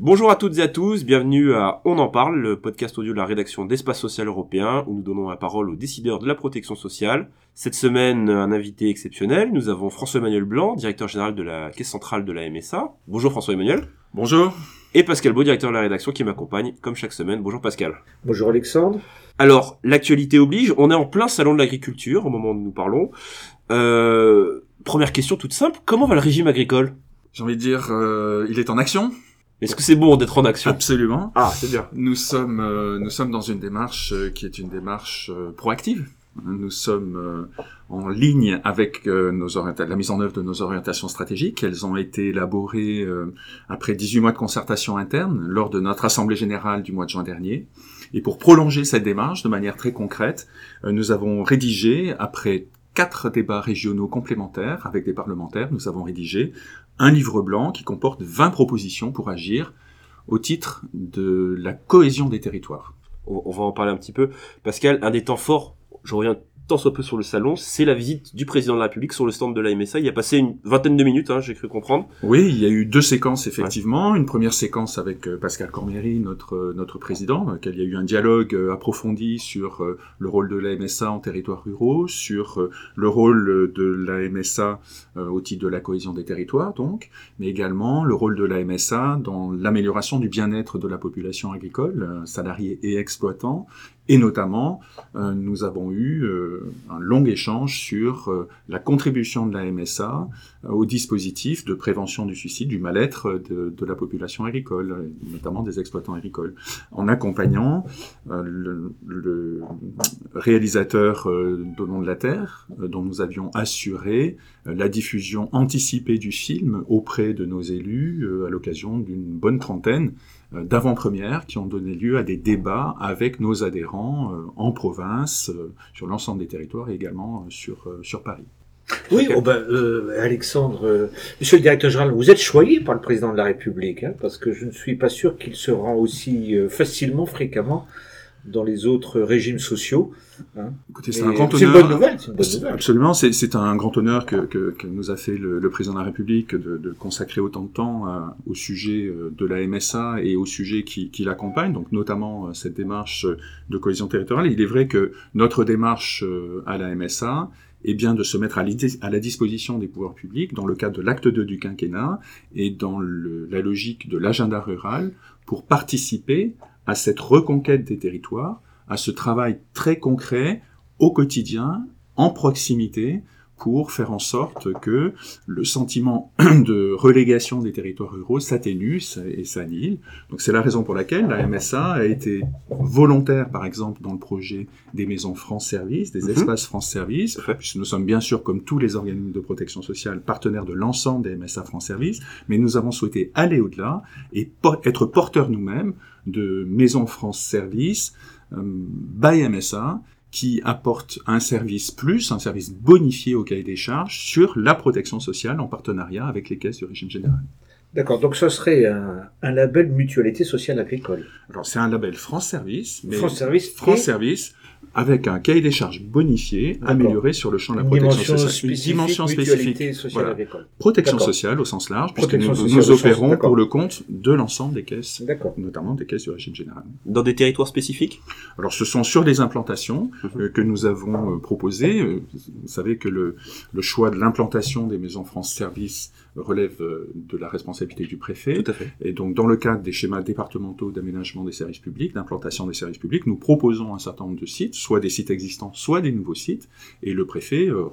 Bonjour à toutes et à tous, bienvenue à On en parle, le podcast audio de la rédaction d'Espace Social Européen, où nous donnons la parole aux décideurs de la protection sociale. Cette semaine, un invité exceptionnel, nous avons François-Emmanuel Blanc, directeur général de la Caisse centrale de la MSA. Bonjour François-Emmanuel. Bonjour. Et Pascal Beau, directeur de la rédaction, qui m'accompagne comme chaque semaine. Bonjour Pascal. Bonjour Alexandre. Alors, l'actualité oblige, on est en plein salon de l'agriculture au moment où nous parlons. Euh, première question toute simple, comment va le régime agricole? J'ai envie de dire, euh, il est en action est-ce que c'est bon d'être en action? Absolument. Ah, c'est bien. Nous sommes, euh, nous sommes dans une démarche euh, qui est une démarche euh, proactive. Nous sommes en ligne avec nos la mise en œuvre de nos orientations stratégiques. Elles ont été élaborées après 18 mois de concertation interne lors de notre assemblée générale du mois de juin dernier. Et pour prolonger cette démarche de manière très concrète, nous avons rédigé, après quatre débats régionaux complémentaires avec des parlementaires, nous avons rédigé un livre blanc qui comporte 20 propositions pour agir au titre de la cohésion des territoires. On va en parler un petit peu. Pascal, un des temps forts, je reviens tant soit peu sur le salon, c'est la visite du président de la République sur le stand de la MSA. Il a passé une vingtaine de minutes, hein, j'ai cru comprendre. Oui, il y a eu deux séquences effectivement. Une première séquence avec euh, Pascal Cormieri, notre euh, notre président, il y a eu un dialogue euh, approfondi sur le rôle de la MSA en territoires ruraux, sur le rôle de la MSA au titre de la cohésion des territoires, donc, mais également le rôle de la MSA dans l'amélioration du bien-être de la population agricole, salariés et exploitants, et notamment, nous avons eu un long échange sur euh, la contribution de la MSA au dispositif de prévention du suicide, du mal-être de, la population agricole, notamment des exploitants agricoles, en accompagnant le, réalisateur de Nom de la Terre, dont nous avions assuré la diffusion anticipée du film auprès de nos élus à l'occasion d'une bonne trentaine euh, d'avant-première qui ont donné lieu à des débats avec nos adhérents euh, en province, euh, sur l'ensemble des territoires et également sur, sur Paris. Oui, oh ben, Alexandre, Monsieur le Directeur général, vous êtes choyé par le Président de la République, hein, parce que je ne suis pas sûr qu'il se rend aussi facilement, fréquemment dans les autres régimes sociaux. Hein. Écoutez, c'est un grand honneur. C'est une bonne nouvelle. Une bonne nouvelle. Absolument, c'est un grand honneur que, que, que nous a fait le, le, président de la République de, de, consacrer autant de temps à, au sujet euh, de la MSA et au sujet qui, qui l'accompagne, donc notamment euh, cette démarche de cohésion territoriale. il est vrai que notre démarche euh, à la MSA est bien de se mettre à, à la disposition des pouvoirs publics dans le cadre de l'acte 2 du quinquennat et dans le, la logique de l'agenda rural pour participer à cette reconquête des territoires, à ce travail très concret au quotidien, en proximité, pour faire en sorte que le sentiment de relégation des territoires ruraux s'atténue et s'annule. Donc c'est la raison pour laquelle la MSA a été volontaire, par exemple, dans le projet des maisons France Service, des mhm. espaces France Service, puisque nous sommes bien sûr, comme tous les organismes de protection sociale, partenaires de l'ensemble des MSA France Service, mais nous avons souhaité aller au-delà et être porteurs nous-mêmes de maisons France Service, euh, by MSA, qui apporte un service plus, un service bonifié au cahier des charges sur la protection sociale en partenariat avec les caisses du régime général. D'accord, donc ce serait un, un, label mutualité sociale agricole. Alors c'est un label France Service, mais France Service, France Service avec un cahier des charges bonifié, amélioré sur le champ de la protection sociale. Une dimension spécifique. Sociale. Protection sociale au sens large, puisque nous, nous opérons pour le compte de l'ensemble des caisses, notamment des caisses du régime général. Dans des territoires spécifiques? Alors ce sont sur des implantations mhm. euh, que nous avons euh, proposées. Euh, vous savez que le, le choix de l'implantation des maisons France Service relève de la responsabilité du préfet. Tout à fait. Et donc dans le cadre des schémas départementaux d'aménagement des services publics, d'implantation des services publics, nous proposons un certain nombre de sites soit des sites existants, soit des nouveaux sites, et le préfet euh,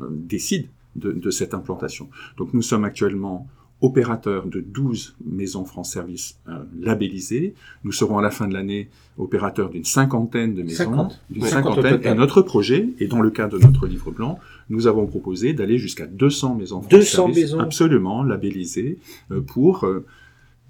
euh, décide de, cette implantation. Donc nous sommes actuellement opérateurs de 12 maisons France Service euh, labellisées. Nous serons à la fin de l'année opérateurs d'une cinquantaine de maisons. D'une cinquantaine. Et notre projet, et dans le cadre de notre livre blanc, nous avons proposé d'aller jusqu'à 200 maisons France 200 Service maisons. absolument labellisées pour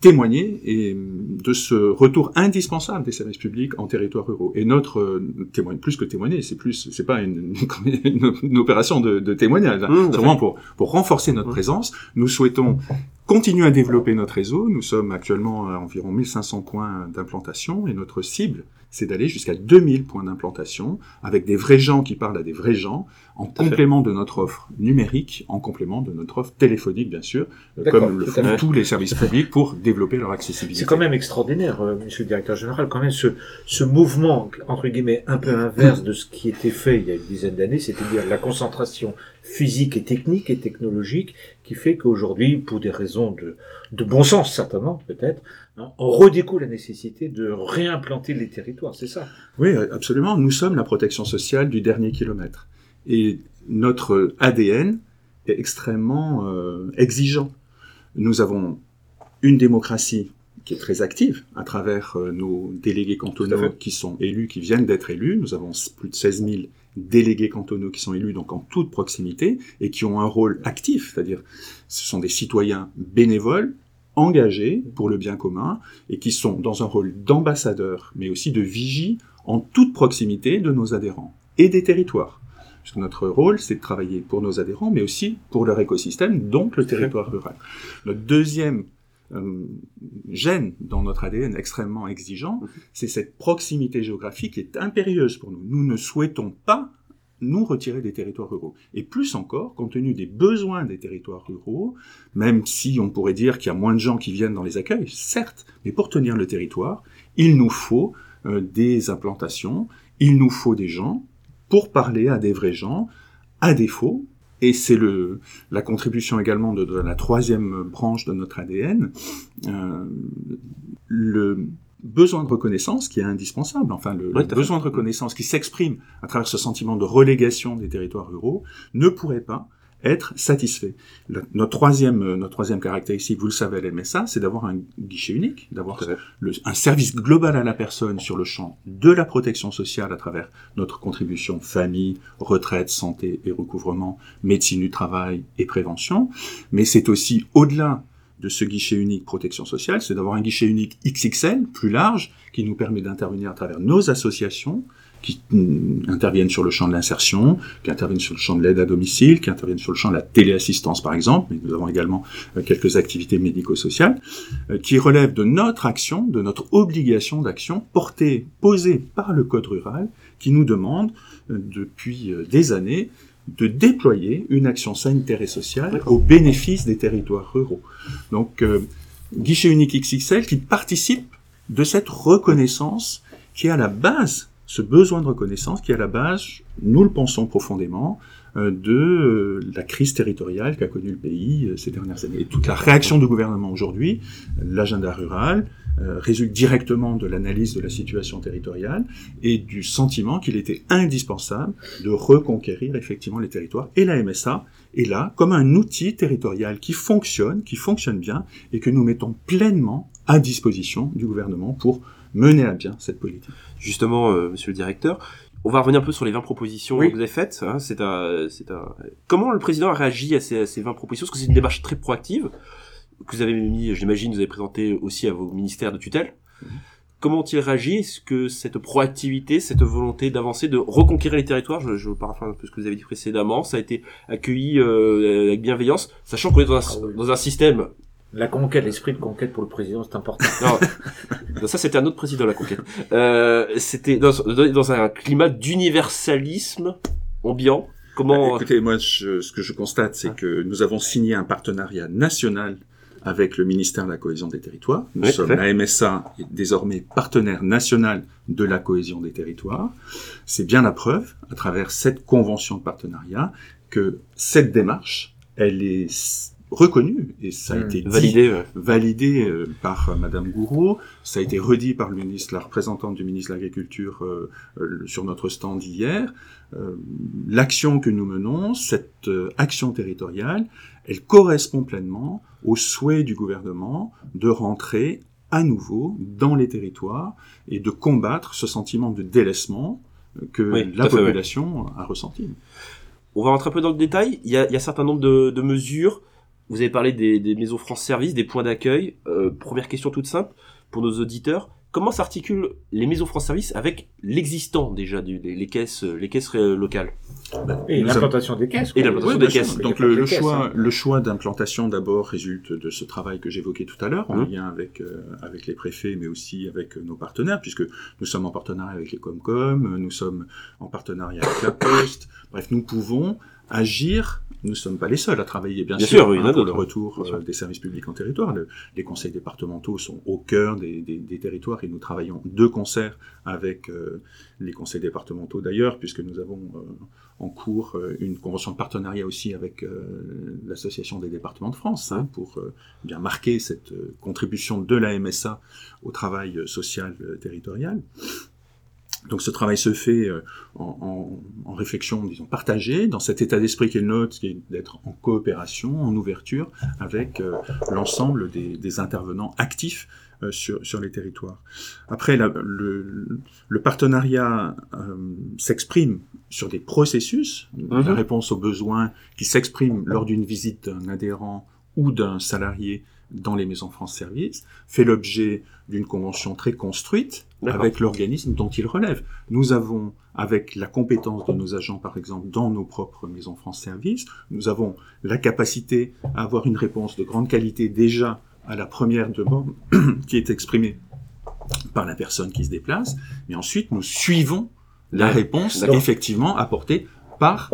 témoigner et de ce retour indispensable des services publics en territoire ruraux. Et notre euh, témoigne plus que témoigner, c'est plus, c'est pas une, une, opération de, de témoignage, hein. mmh, c'est vraiment pour pour renforcer notre mmh. présence. Nous souhaitons continuer à développer notre réseau. Nous sommes actuellement à environ 1500 points d'implantation et notre cible, c'est d'aller jusqu'à 2000 points d'implantation avec des vrais gens qui parlent à des vrais gens en complément de notre offre numérique, en complément de notre offre téléphonique, bien sûr, comme le font tous les services publics pour développer leur accessibilité. C'est quand même extraordinaire, euh, Monsieur le Directeur Général, quand même ce, ce mouvement, entre guillemets, un peu inverse de ce qui était fait il y a une dizaine d'années, c'est-à-dire la concentration physique et technique et technologique, qui fait qu'aujourd'hui, pour des raisons de, de bon sens certainement, peut-être, on redécouvre la nécessité de réimplanter les territoires, c'est ça Oui, absolument. Nous sommes la protection sociale du dernier kilomètre. Et notre ADN est extrêmement euh, exigeant. Nous avons une démocratie qui est très active à travers euh, nos délégués cantonaux qui sont élus, qui viennent d'être élus. Nous avons plus de 16 000 délégués cantonaux qui sont élus donc en toute proximité et qui ont un rôle actif, c'est-à-dire ce sont des citoyens bénévoles engagés pour le bien commun et qui sont dans un rôle d'ambassadeur mais aussi de vigie en toute proximité de nos adhérents et des territoires. Parce que notre rôle, c'est de travailler pour nos adhérents, mais aussi pour leur écosystème, donc le territoire rural. Notre deuxième euh, gène dans notre ADN extrêmement exigeant, c'est cette proximité géographique qui est impérieuse pour nous. Nous ne souhaitons pas nous retirer des territoires ruraux. Et plus encore, compte tenu des besoins des territoires ruraux, même si on pourrait dire qu'il y a moins de gens qui viennent dans les accueils, certes, mais pour tenir le territoire, il nous faut euh, des implantations, il nous faut des gens pour parler à des vrais gens, à défaut, et c'est le la contribution également de, la troisième branche de notre ADN, euh, besoin de reconnaissance qui est indispensable, enfin le, le besoin de reconnaissance qui s'exprime à travers ce sentiment de relégation des territoires ruraux, ne pourrait pas être satisfait. notre troisième, euh, notre troisième caractéristique, vous le savez à l'MSA, c'est d'avoir un guichet unique, d'avoir un service global à la personne sur le champ de la protection sociale à travers notre contribution famille, retraite, santé et recouvrement, médecine du travail et prévention. Mais c'est aussi au-delà de ce guichet unique protection sociale, c'est d'avoir un guichet unique XXL, plus large, qui nous permet d'intervenir à travers nos associations, qui mm, interviennent sur le champ de l'insertion, qui interviennent sur le champ de l'aide à domicile, qui interviennent sur le champ de la téléassistance par exemple, mais nous avons également euh, quelques activités médico-sociales, euh, qui relèvent de notre action, de notre obligation d'action portée, posée par le Code rural, qui nous demande euh, depuis des années de déployer une action sanitaire et sociale au bénéfice des territoires ruraux. Donc, guichet unique XXL qui participe de cette reconnaissance qui est à la base ce besoin de reconnaissance qui est à la base, nous le pensons profondément, euh, de euh, la crise territoriale qu'a connue le pays euh, ces dernières années. Et toute la réaction du gouvernement aujourd'hui, l'agenda rural, résulte directement de l'analyse de la situation territoriale et du sentiment qu'il était indispensable de reconquérir effectivement les territoires. Et la MSA est là comme un outil territorial qui fonctionne, qui fonctionne bien et que nous mettons pleinement à disposition du gouvernement pour mener à bien cette politique. Justement, euh, monsieur le directeur, on va revenir un peu sur les 20 propositions que vous avez faites. Hein. c'est un, un... Comment le président a réagi à ces, ces 20 propositions? Parce que c'est une démarche très proactive que vous avez mis, j'imagine, vous avez présenté aussi à vos ministères de tutelle. Mhm. Comment ont-ils réagi Est-ce que cette proactivité, cette volonté d'avancer, de reconquérir les territoires, je, je paraphrase un peu ce que vous avez dit précédemment, ça a été accueilli euh, avec bienveillance, sachant qu'on est dans un, ah dans un système la conquête, l'esprit de conquête pour le président, c'est important. Non, ça c'était un autre président, la conquête. Euh, c'était dans, dans, un climat d'universalisme ambiant. Comment bah, Écoutez, moi, ce que je constate, c'est que nous avons signé un partenariat national avec le ministère de la cohésion des territoires. Nous sommes la MSA est désormais partenaire national de la cohésion des territoires. C'est bien la preuve, à travers cette convention de partenariat, que cette démarche, elle est reconnu et ça a hmm. été validé, validé euh, par euh, Madame Gouraud, ça a été redit par le ministre, la représentante du ministre de l'Agriculture euh, sur notre stand hier. L'action que nous menons, cette action territoriale, elle correspond pleinement au souhait du gouvernement de rentrer à nouveau dans les territoires et de combattre ce sentiment de délaissement que la population a ressenti. On va rentrer un peu dans le détail. Il y a, il y a un certain nombre de, de mesures vous avez parlé des, maisons France Service, des points d'accueil. Euh, première question toute simple pour nos auditeurs. comment s'articulent les maisons France Service avec l'existant déjà des les caisses, les caisses locales et l'implantation des caisses. Et l'implantation des caisses. Donc le, le choix, hein. le choix d'implantation d'abord résulte de ce travail que j'évoquais tout à l'heure, en mmh. lien avec euh, avec les préfets, mais aussi avec euh, nos partenaires, puisque nous sommes en partenariat avec les Comcom, nous sommes en partenariat avec la Poste. Bref, nous pouvons agir nous ne sommes pas les seuls à travailler, bien, sûr, hein, pour le retour euh, des services publics en territoire. les conseils départementaux sont au cœur des, territoires et nous travaillons de concert avec euh, les conseils départementaux d'ailleurs, puisque nous avons euh, en cours une convention de partenariat aussi avec l'Association des départements de France, hein, pour bien marquer cette contribution de la MSA au travail social territorial. Donc ce travail se fait euh, en, en, réflexion, disons, partagée, dans cet état d'esprit qui est le nôtre, qui est d'être en coopération, en ouverture avec euh, l'ensemble des, des, intervenants actifs euh, sur, sur, les territoires. Après, le, le, partenariat s'exprime sur des processus, la mhm. réponse aux besoins qui s'expriment lors d'une visite d'un adhérent ou d'un salarié dans les maisons France Service, fait l'objet d'une convention très construite avec l'organisme dont il relève. Nous avons, avec la compétence de nos agents, par exemple, dans nos propres maisons France Service, nous avons la capacité à avoir une réponse de grande qualité déjà à la première demande qui est exprimée par la personne qui se déplace, mais ensuite nous suivons la réponse effectivement apportée par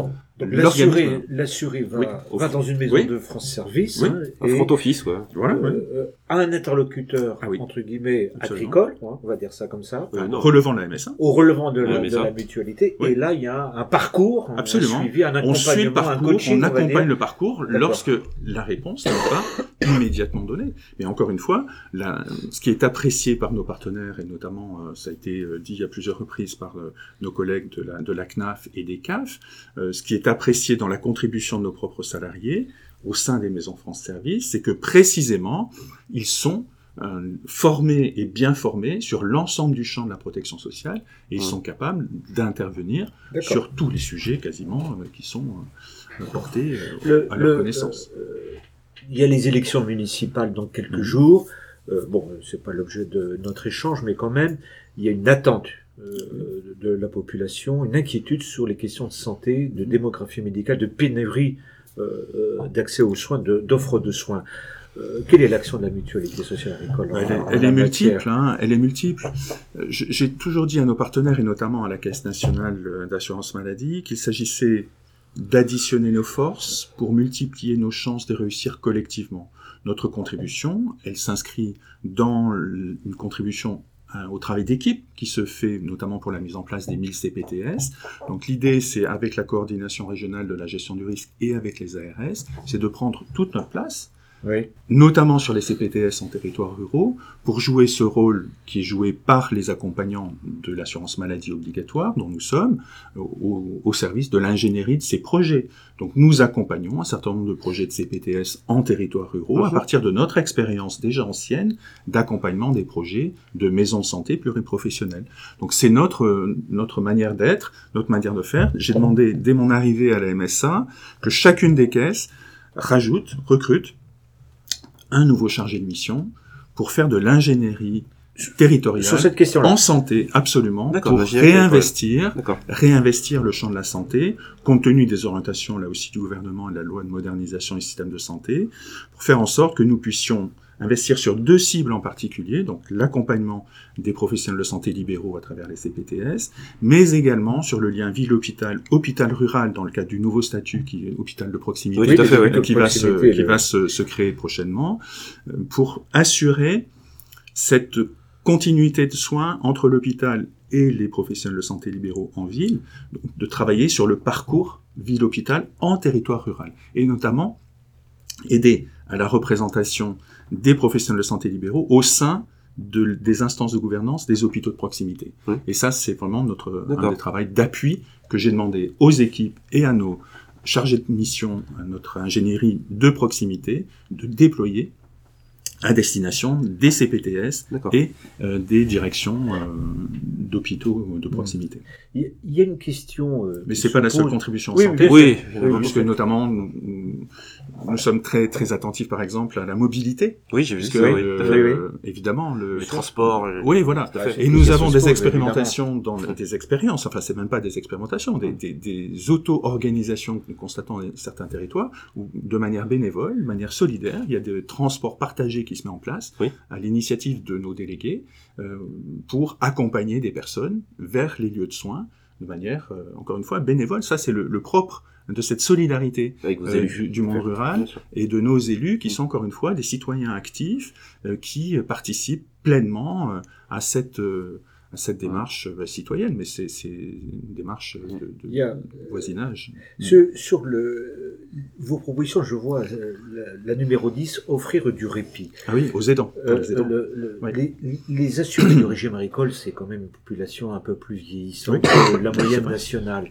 l'assuré, va, va dans une maison de France Service. Hein, un front office, ouais. Voilà, euh, un interlocuteur, ah entre guillemets, agricole, hein, on va dire ça comme ça. Euh, relevant la MSA. Au relevant de la, de la mutualité. Et là, il y a un parcours, Absolument. un suivi, un accompagnement, on suit le parcours, un coaching, on accompagne le parcours lorsque la réponse n'est pas immédiatement donnée. Mais encore une fois, la, ce qui est apprécié par nos partenaires, et notamment, euh, ça a été dit à plusieurs reprises par nos collègues de la, de la CNAF et des CAF, ce qui est apprécié dans la contribution de nos propres salariés au sein des maisons France Service, c'est que précisément, ils sont euh, formés et bien formés sur l'ensemble du champ de la protection sociale et ils sont capables d'intervenir sur tous les sujets quasiment euh, qui sont euh, portés à leur connaissance. il y a les élections municipales dans quelques mmh. jours. bon, c'est pas l'objet de notre échange, mais quand même, il y a une attente euh, de la population, une inquiétude sur les questions de santé, de démographie médicale, de pénurie euh, euh, d'accès aux soins, d'offres de, soins. quelle est l'action de la mutualité sociale agricole Elle, est, multiple. Hein, elle est multiple. J'ai toujours dit à nos partenaires et notamment à la Caisse nationale d'assurance maladie qu'il s'agissait d'additionner nos forces pour multiplier nos chances de réussir collectivement. Notre contribution, elle s'inscrit dans une contribution au travail d'équipe qui se fait notamment pour la mise en place des 1000 CPTS. Donc l'idée, c'est avec la coordination régionale de la gestion du risque et avec les ARS, c'est de prendre toute notre place notamment sur les CPTS en territoires ruraux, pour jouer ce rôle qui est joué par les accompagnants de l'assurance maladie obligatoire, dont nous sommes, au, service de l'ingénierie de ces projets. Donc nous accompagnons un certain nombre de projets de CPTS en territoires ruraux à partir de notre expérience déjà ancienne d'accompagnement des projets de maisons de santé pluriprofessionnelles. Donc c'est notre, notre manière d'être, notre manière de faire. J'ai demandé dès mon arrivée à la MSA que chacune des caisses rajoute, recrute un nouveau chargé de mission pour faire de l'ingénierie territoriale Sur cette question en santé, absolument, pour bah, réinvestir, réinvestir le champ de la santé, compte tenu des orientations là aussi du gouvernement et de la loi de modernisation du système de santé, pour faire en sorte que nous puissions investir sur deux cibles en particulier, donc l'accompagnement des professionnels de santé libéraux à travers les CPTS, mais également sur le lien ville-hôpital, hôpital rural dans le cadre du nouveau statut qui est hôpital de proximité, qui, va, se, qui va se, se créer prochainement, euh, pour assurer cette continuité de soins entre l'hôpital et les professionnels de santé libéraux en ville, de travailler sur le parcours ville-hôpital en territoire rural, et notamment aider à la représentation des professionnels de santé libéraux au sein de, des instances de gouvernance des hôpitaux de proximité. Et ça, c'est vraiment notre un des travaux d'appui que j'ai demandé aux équipes et à nos chargés de mission, à notre ingénierie de proximité, de déployer à destination des CPTS et euh, des directions euh, d'hôpitaux de proximité. Il y a une question. Euh, Mais c'est pas la seule contribution oui, santé. Oui, parce que notamment nous sommes très très attentifs, par exemple, à la mobilité. Oui, j'ai vu ça. Oui, euh, évidemment, le les transports. Oui, voilà. Et nous avons des expérimentations dans des expériences. Enfin, c'est même pas des expérimentations, des, des, des auto-organisations que nous constatons dans certains territoires où, de manière bénévole, de manière solidaire, il y a des transports partagés qui se met en place à l'initiative de nos délégués euh, pour accompagner des personnes vers les lieux de soins de manière, euh, encore une fois, bénévole. Ça, c'est le, le propre de cette solidarité euh, du, monde rural et de nos élus qui sont encore une fois des citoyens actifs euh, qui participent pleinement à cette cette démarche bah, citoyenne, mais c'est une démarche de, voisinage. sur le, vos propositions, je vois la, numéro 10, offrir du répit. Ah oui, aux aidants. les, assurés du régime agricole, c'est quand même une population un peu plus vieillissante que la moyenne nationale.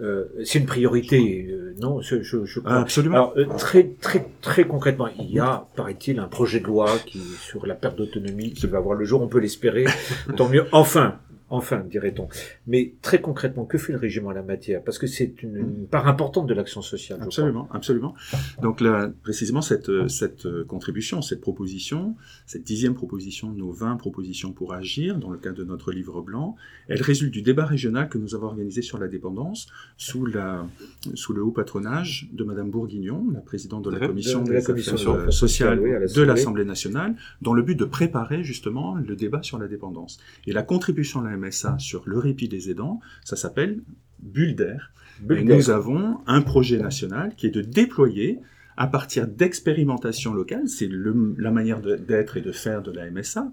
Euh, c'est une priorité, euh, non je, je, je crois. absolument. Alors, euh, très, très, très concrètement, il y a, paraît-il, un projet de loi qui sur la perte d'autonomie qui va voir le jour. On peut l'espérer. Tant mieux. Enfin, Enfin, dirait-on. Mais très concrètement, que fait le régime en la matière? Parce que c'est une, part importante de l'action sociale. Absolument, absolument. Donc là, précisément, cette, cette contribution, cette proposition, cette dixième proposition de nos 20 propositions pour agir, dans le cadre de notre livre blanc, elle résulte du débat régional que nous avons organisé sur la dépendance sous, la, sous le haut patronage de Madame Bourguignon, la présidente de la commission, de, la sociale de l'Assemblée nationale, dans le but de préparer justement le débat sur la dépendance. Et la contribution de la MSA sur le répit des aidants, ça s'appelle Bulle d'air. Et nous avons un projet national qui est de déployer à partir d'expérimentations locales, c'est la manière d'être et de faire de la MSA,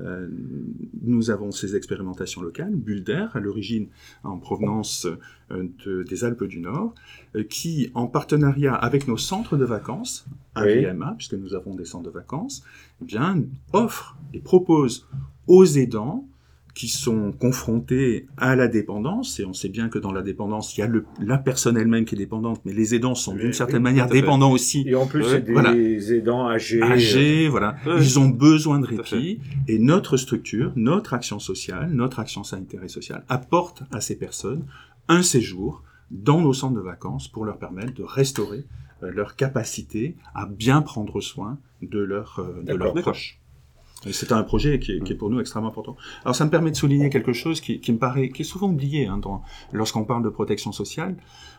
euh, nous avons ces expérimentations locales, Bulle d'air, à l'origine en provenance euh, des Alpes du Nord, euh, qui, en partenariat avec nos centres de vacances, à puisque nous avons des centres de vacances, eh bien, offre et propose aux aidants qui sont confrontés à la dépendance, et on sait bien que dans la dépendance, il y a le, la personne elle-même qui est dépendante, mais les aidants sont d'une certaine manière dépendants aussi. Et en plus, c'est des aidants âgés. Âgés, voilà. Ils ont besoin de répit, et notre structure, notre action sociale, notre action sanitaire et sociale apporte à ces personnes un séjour dans nos centres de vacances pour leur permettre de restaurer euh, leur capacité à bien prendre soin de, leur, euh, de leurs proches. C'est un projet qui est, qui est, pour nous extrêmement important. Alors ça me permet de souligner quelque chose qui, qui me paraît, qui est souvent oublié hein, lorsqu'on parle de protection sociale.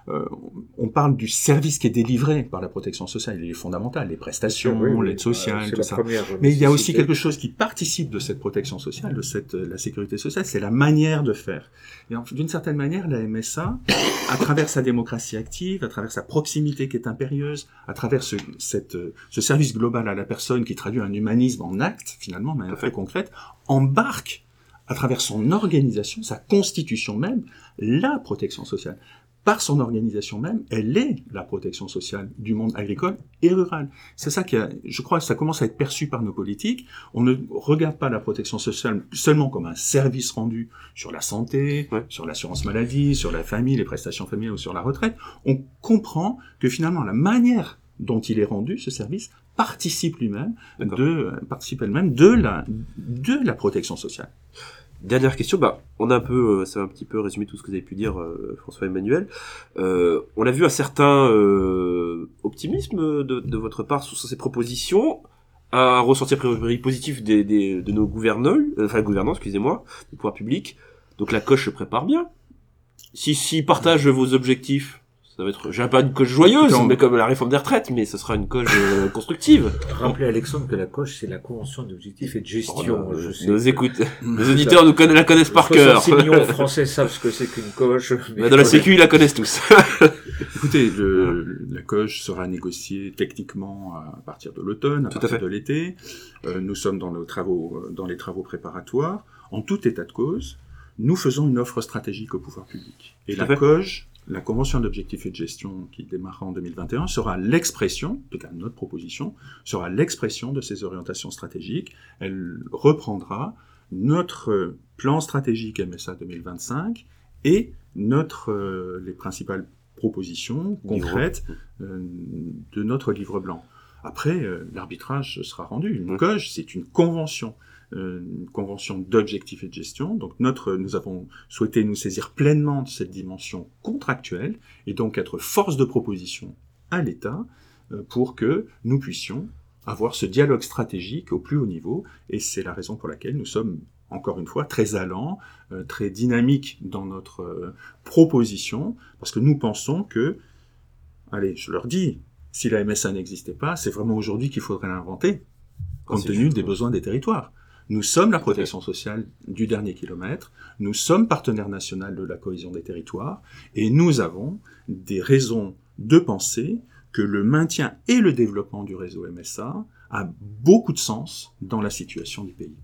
Euh, on parle du service qui est délivré par la protection sociale, il est fondamental, les prestations, l'aide sociale, tout ça. Mais il y a aussi quelque chose qui participe de cette protection sociale, de cette la sécurité sociale, c'est la manière de faire. Et d'une certaine manière, la MSA, à travers sa démocratie active, à travers sa proximité qui est impérieuse, à travers ce, cette, ce service global à la personne qui traduit un humanisme en acte, finalement, mais fait concrète, embarque à travers son organisation, sa constitution même, la protection sociale par son organisation même, elle est la protection sociale du monde agricole et rural. C'est ça qui, a, je crois, ça commence à être perçu par nos politiques. On ne regarde pas la protection sociale seulement comme un service rendu sur la santé, sur l'assurance maladie, sur la famille, les prestations familiales ou sur la retraite. On comprend que finalement la manière dont il est rendu ce service participe lui-même de participe elle-même de la de la protection sociale. Dernière question, bah, on a un peu, euh, ça va un petit peu résumer tout ce que vous avez pu dire, euh, François Emmanuel. Euh, on a vu un certain euh, optimisme de, de, votre part sur ces propositions, un ressortir positif des, des, de nos gouverneurs, enfin gouvernants, excusez-moi, du pouvoir public. Donc la coche se prépare bien. Si, si partagent vos objectifs, ça va être, j'ai pas une coche joyeuse, mais comme la réforme des retraites, mais ce sera une coche euh, constructive. Rappelez Alexandre que la coche, c'est la convention d'objectifs et de gestion. Oh, je sais. Nos écoute, nos auditeurs nous la connaissent par cœur. 6 millions de Français savent ce que c'est qu'une coche. Mais dans la Sécu, ils la connaissent tous. Écoutez, le, la coche sera négociée techniquement à partir de l'automne, à partir de l'été. Euh, nous sommes dans, nos travaux, dans les travaux préparatoires. En tout état de cause, nous faisons une offre stratégique au pouvoir public. Et la COGE la convention d'objectifs et de gestion qui démarrera en 2021 sera l'expression, en tout cas notre proposition, sera l'expression de ces orientations stratégiques. Elle reprendra notre plan stratégique MSA 2025 et notre, euh, les principales propositions concrètes euh, de notre livre blanc. Après, euh, l'arbitrage sera rendu. Une COGE, c'est une convention une convention d'objectifs et de gestion. Donc notre, nous avons souhaité nous saisir pleinement de cette dimension contractuelle et donc être force de proposition à l'État pour que nous puissions avoir ce dialogue stratégique au plus haut niveau, et c'est la raison pour laquelle nous sommes encore une fois, très allant, très dynamique dans notre proposition, parce que nous pensons que, allez, je leur dis, si la MSA n'existait pas, c'est vraiment aujourd'hui qu'il faudrait l'inventer, compte tenu des besoins des territoires. Nous sommes la protection sociale du dernier kilomètre, nous sommes partenaire national de la cohésion des territoires, et nous avons des raisons de penser que le maintien et le développement du réseau MSA a beaucoup de sens dans la situation du pays.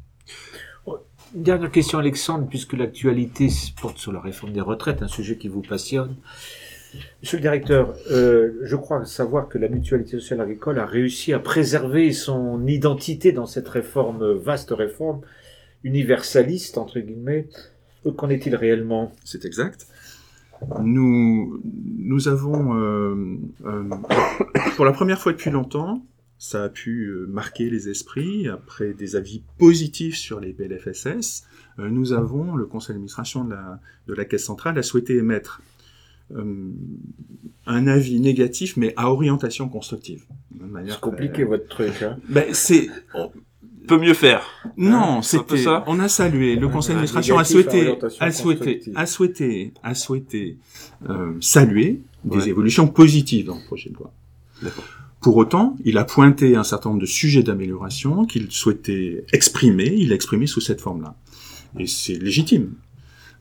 Une dernière question, Alexandre, puisque l'actualité porte sur la réforme des retraites, un sujet qui vous passionne. Monsieur le directeur, euh, je crois savoir que la mutualité sociale agricole a réussi à préserver son identité dans cette réforme, vaste réforme, universaliste, entre guillemets. Qu'en est-il réellement? C'est exact. Nous, nous avons, euh, euh, pour la première fois depuis longtemps, ça a pu marquer les esprits après des avis positifs sur les PLFSS. nous avons, le conseil d'administration de la, de la Caisse centrale a souhaité émettre euh, un avis négatif, mais à orientation constructive. C'est compliqué votre truc. Hein. Ben, c'est peut mieux faire. Non, hein, c'était. On a salué. Le conseil d'administration a souhaité, a souhaité, a souhaité, a souhaité euh, saluer des évolutions positives dans le projet de loi. Pour autant, il a pointé un certain nombre de sujets d'amélioration qu'il souhaitait exprimer. Il l'a exprimé sous cette forme-là. Et c'est légitime.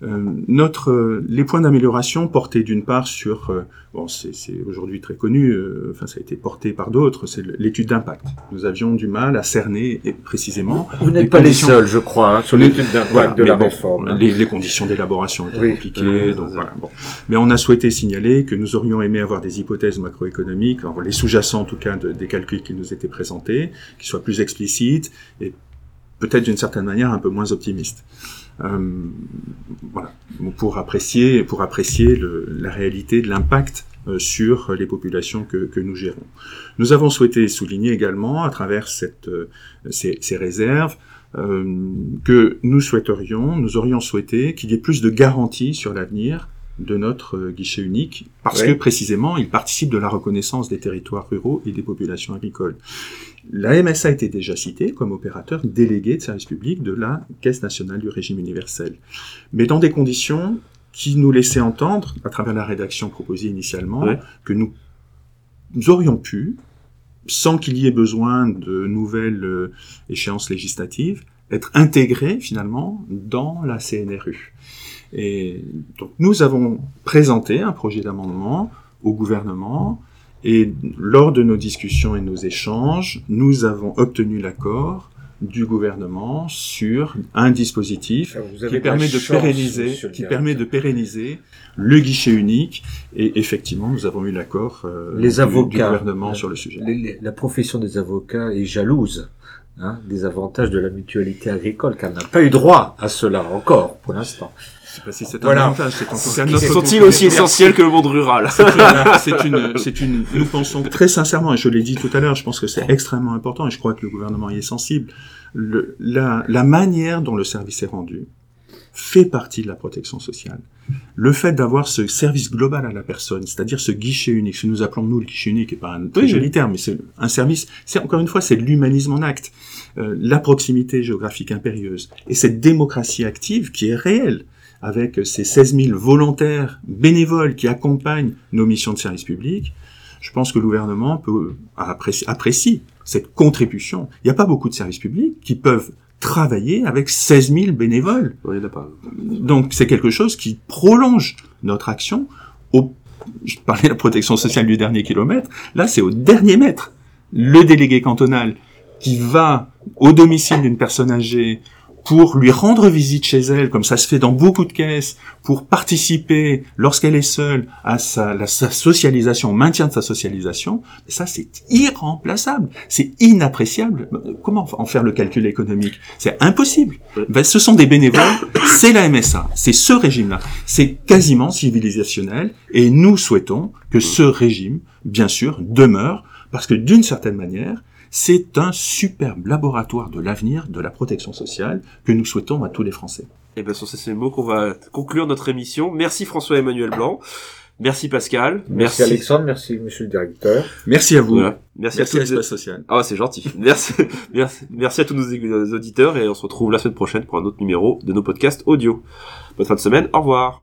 Euh, notre, euh, les points d'amélioration portaient d'une part sur, euh, bon, c'est aujourd'hui très connu, enfin ça a été porté par d'autres, c'est l'étude d'impact. Nous avions du mal à cerner et précisément. Vous n'êtes pas les seuls, je crois, hein, sur l'étude d'impact de la réforme. Hein. Les, les, conditions d'élaboration étaient compliquées, donc voilà. Bon. Mais on a souhaité signaler que nous aurions aimé avoir des hypothèses macroéconomiques, les sous-jacents en tout cas de, des calculs qui nous étaient présentés, qui soient plus explicites et peut-être d'une certaine manière un peu moins optimistes. Euh, voilà, pour apprécier, pour apprécier le, la réalité de l'impact euh, sur les populations que, que, nous gérons. Nous avons souhaité souligner également, à travers cette, euh, ces, ces, réserves, euh, que nous souhaiterions, nous aurions souhaité qu'il y ait plus de garanties sur l'avenir de notre guichet unique, parce que précisément, il participe de la reconnaissance des territoires ruraux et des populations agricoles. La MSA a été déjà citée comme opérateur délégué de service public de la Caisse nationale du régime universel, mais dans des conditions qui nous laissaient entendre, à travers la rédaction proposée initialement, que nous, nous aurions pu, sans qu'il y ait besoin de nouvelles euh, échéances législatives, être intégrés finalement dans la CNRU. Et donc nous avons présenté un projet d'amendement au gouvernement et lors de nos discussions et nos échanges, nous avons obtenu l'accord du gouvernement sur un dispositif qui permet de pérenniser, qui permet de pérenniser le guichet unique. Et effectivement, nous avons eu l'accord euh, du, gouvernement sur le sujet. la profession des avocats est jalouse hein, des avantages de la mutualité agricole, car n'a pas eu droit à cela encore pour l'instant. Je sais pas si c'est un avantage, c'est en Sont-ils aussi essentiels que le monde rural C'est une, c'est une, nous pensons très sincèrement, et je l'ai dit tout à l'heure, je pense que c'est extrêmement important, et je crois que le gouvernement y est sensible, le, la, la manière dont le service est rendu fait partie de la protection sociale. Le fait d'avoir ce service global à la personne, c'est-à-dire ce guichet unique, ce que nous appelons nous le guichet unique, et pas un très joli terme, mais c'est un service, c'est encore une fois, c'est l'humanisme en acte, euh, la proximité géographique impérieuse, et cette démocratie active qui est réelle, avec ces 16 000 volontaires bénévoles qui accompagnent nos missions de service public, je pense que le gouvernement peut apprécie cette contribution. Il n'y a pas beaucoup de services publics qui peuvent travailler avec 16 000 bénévoles. Oui, pas. Donc c'est quelque chose qui prolonge notre action. Au, je parlais de la protection sociale du dernier kilomètre. Là, c'est au dernier mètre. Le délégué cantonal qui va au domicile d'une personne âgée pour lui rendre visite chez elle, comme ça se fait dans beaucoup de caisses, pour participer, lorsqu'elle est seule, à sa, sa socialisation, au maintien de sa socialisation, ça c'est irremplaçable, c'est inappréciable. Comment en faire le calcul économique? C'est impossible. Ben, ce sont des bénévoles, c'est la MSA, c'est ce régime-là, c'est quasiment civilisationnel, et nous souhaitons que ce régime, bien sûr, demeure, parce que d'une certaine manière, c'est un superbe laboratoire de l'avenir de la protection sociale que nous souhaitons à tous les Français. Et bien sur ces mots qu'on va conclure notre émission. Merci François-Emmanuel Blanc. Merci Pascal. Merci, Alexandre, merci Monsieur le Directeur. Merci à vous. Merci, à tous les Social. Ah c'est gentil. merci, merci, merci à tous nos auditeurs et on se retrouve la semaine prochaine pour un autre numéro de nos podcasts audio. Bonne fin de semaine. Au revoir.